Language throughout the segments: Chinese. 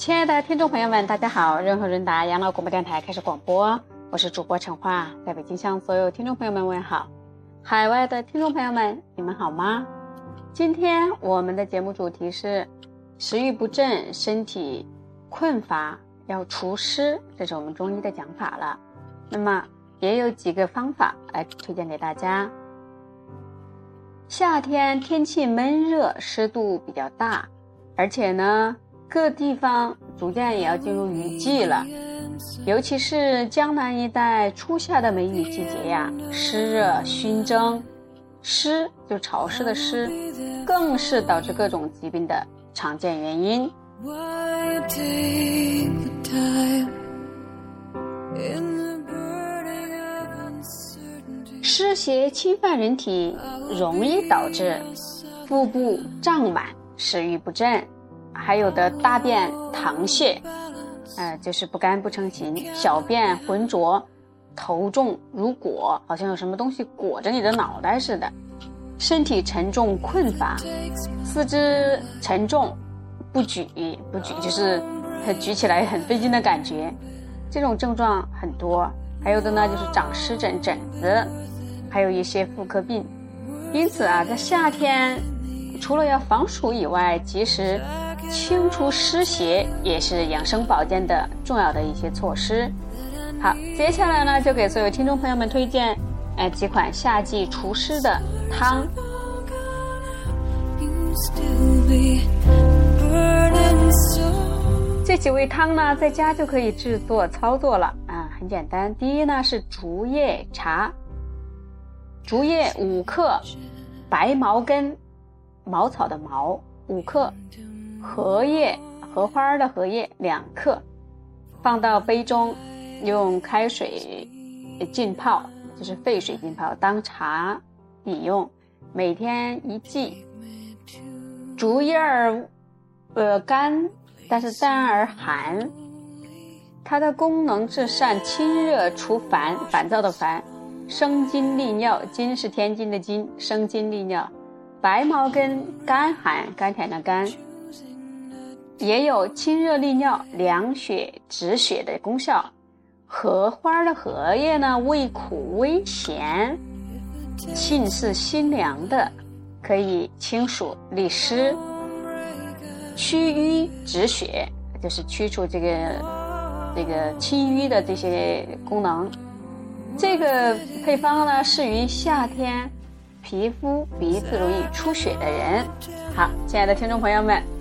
亲爱的听众朋友们，大家好！润和润达养老广播电台开始广播，我是主播陈化，在北京向所有听众朋友们问好。海外的听众朋友们，你们好吗？今天我们的节目主题是食欲不振、身体困乏，要除湿，这是我们中医的讲法了。那么也有几个方法来推荐给大家。夏天天气闷热，湿度比较大，而且呢。各地方逐渐也要进入雨季了，尤其是江南一带初夏的梅雨季节呀，湿热熏蒸，湿就潮湿的湿，更是导致各种疾病的常见原因。湿邪侵犯人体，容易导致腹部胀满、食欲不振。还有的大便溏泻，呃，就是不干不成形；小便浑浊，头重如裹，好像有什么东西裹着你的脑袋似的；身体沉重困乏，四肢沉重，不举不举，就是举起来很费劲的感觉。这种症状很多。还有的呢，就是长湿疹疹子，还有一些妇科病。因此啊，在夏天，除了要防暑以外，及时。清除湿邪也是养生保健的重要的一些措施。好，接下来呢，就给所有听众朋友们推荐，哎，几款夏季除湿的汤。这几味汤呢，在家就可以制作操作了啊，很简单。第一呢是竹叶茶，竹叶五克，白茅根，茅草的茅五克。荷叶、荷花的荷叶两克，放到杯中，用开水浸泡，就是沸水浸泡，当茶饮用，每天一剂。竹叶儿，呃干，但是淡而寒，它的功能至善清热除烦，烦躁的烦，生津利尿，津是天津的津，生津利尿。白茅根甘寒，甘甜的甘。也有清热利尿、凉血止血的功效。荷花的荷叶呢，味苦微咸，性是辛凉的，可以清暑利湿、祛瘀止血，就是驱除这个这个清瘀的这些功能。这个配方呢，适于夏天皮肤鼻子容易出血的人。好，亲爱的听众朋友们。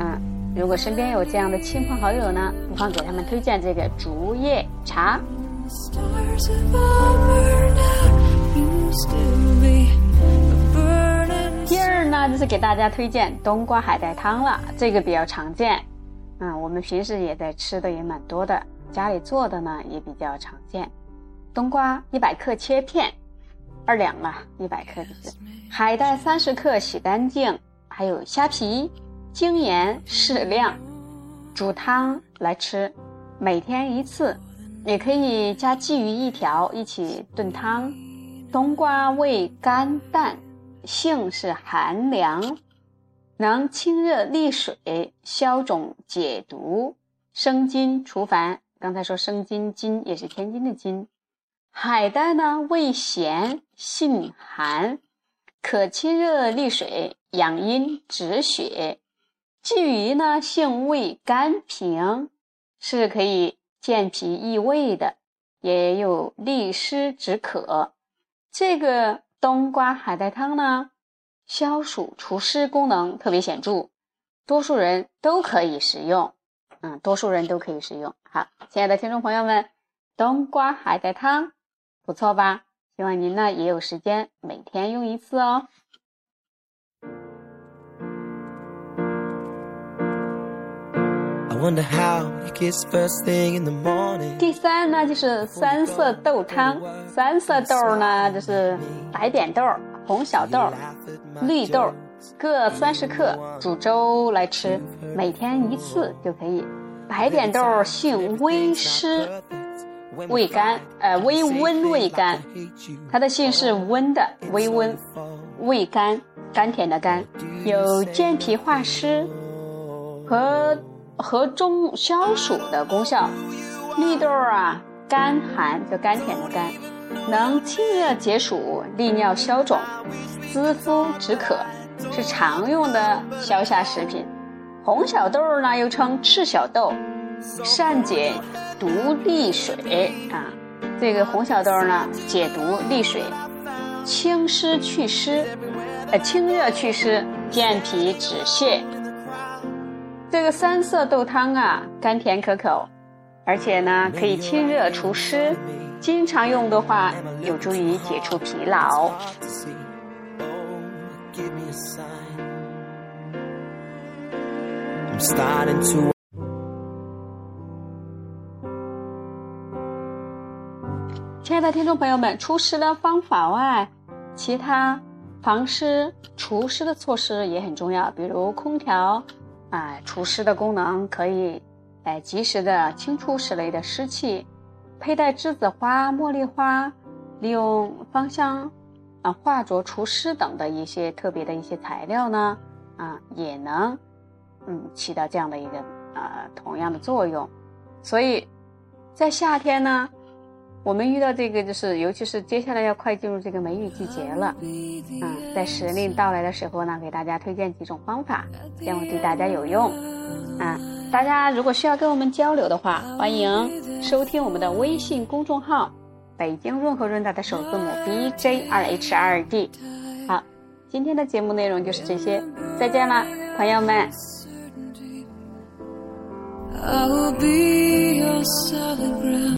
嗯，如果身边有这样的亲朋好友呢，不妨给他们推荐这个竹叶茶。第二呢，就是给大家推荐冬瓜海带汤了，这个比较常见，嗯，我们平时也在吃的也蛮多的，家里做的呢也比较常见。冬瓜一百克切片，二两了，一百克就是。海带三十克洗干净，还有虾皮。精盐适量，煮汤来吃，每天一次，也可以加鲫鱼一条一起炖汤。冬瓜味甘淡，性是寒凉，能清热利水、消肿解毒、生津除烦。刚才说生津，津也是天津的津。海带呢，味咸，性寒，可清热利水、养阴止血。鲫鱼呢，性味甘平，是可以健脾益胃的，也有利湿止渴。这个冬瓜海带汤呢，消暑除湿功能特别显著，多数人都可以食用。嗯，多数人都可以食用。好，亲爱的听众朋友们，冬瓜海带汤不错吧？希望您呢也有时间每天用一次哦。第三呢，就是三色豆汤。三色豆呢，就是白扁豆、红小豆、绿豆，各三十克，煮粥来吃，每天一次就可以。白扁豆性微湿，味甘，呃，微温味甘，它的性是温的，微温，味甘，甘甜的甘，有健脾化湿和。和中消暑的功效。绿豆啊，甘寒，就甘甜的甘，能清热解暑、利尿消肿、滋肤止渴，是常用的消夏食品。红小豆呢，又称赤小豆，善解毒利水啊。这个红小豆呢，解毒利水，清湿祛湿，呃，清热祛湿，健脾止泻。这个三色豆汤啊，甘甜可口，而且呢，可以清热除湿，经常用的话，有助于解除疲劳。亲爱的听众朋友们，除湿的方法外，其他防湿除湿的措施也很重要。比如空调，啊，除湿的功能可以，哎，及时的清除室内的湿气。佩戴栀子花、茉莉花，利用芳香，啊，化浊除湿等的一些特别的一些材料呢，啊，也能，嗯，起到这样的一个，呃，同样的作用。所以，在夏天呢。我们遇到这个，就是尤其是接下来要快进入这个梅雨季节了，嗯，在时令到来的时候呢，给大家推荐几种方法，希望对大家有用。啊，大家如果需要跟我们交流的话，欢迎收听我们的微信公众号“北京润和润达”的首字母 B J 二 H 二 D。好，今天的节目内容就是这些，再见了，朋友们。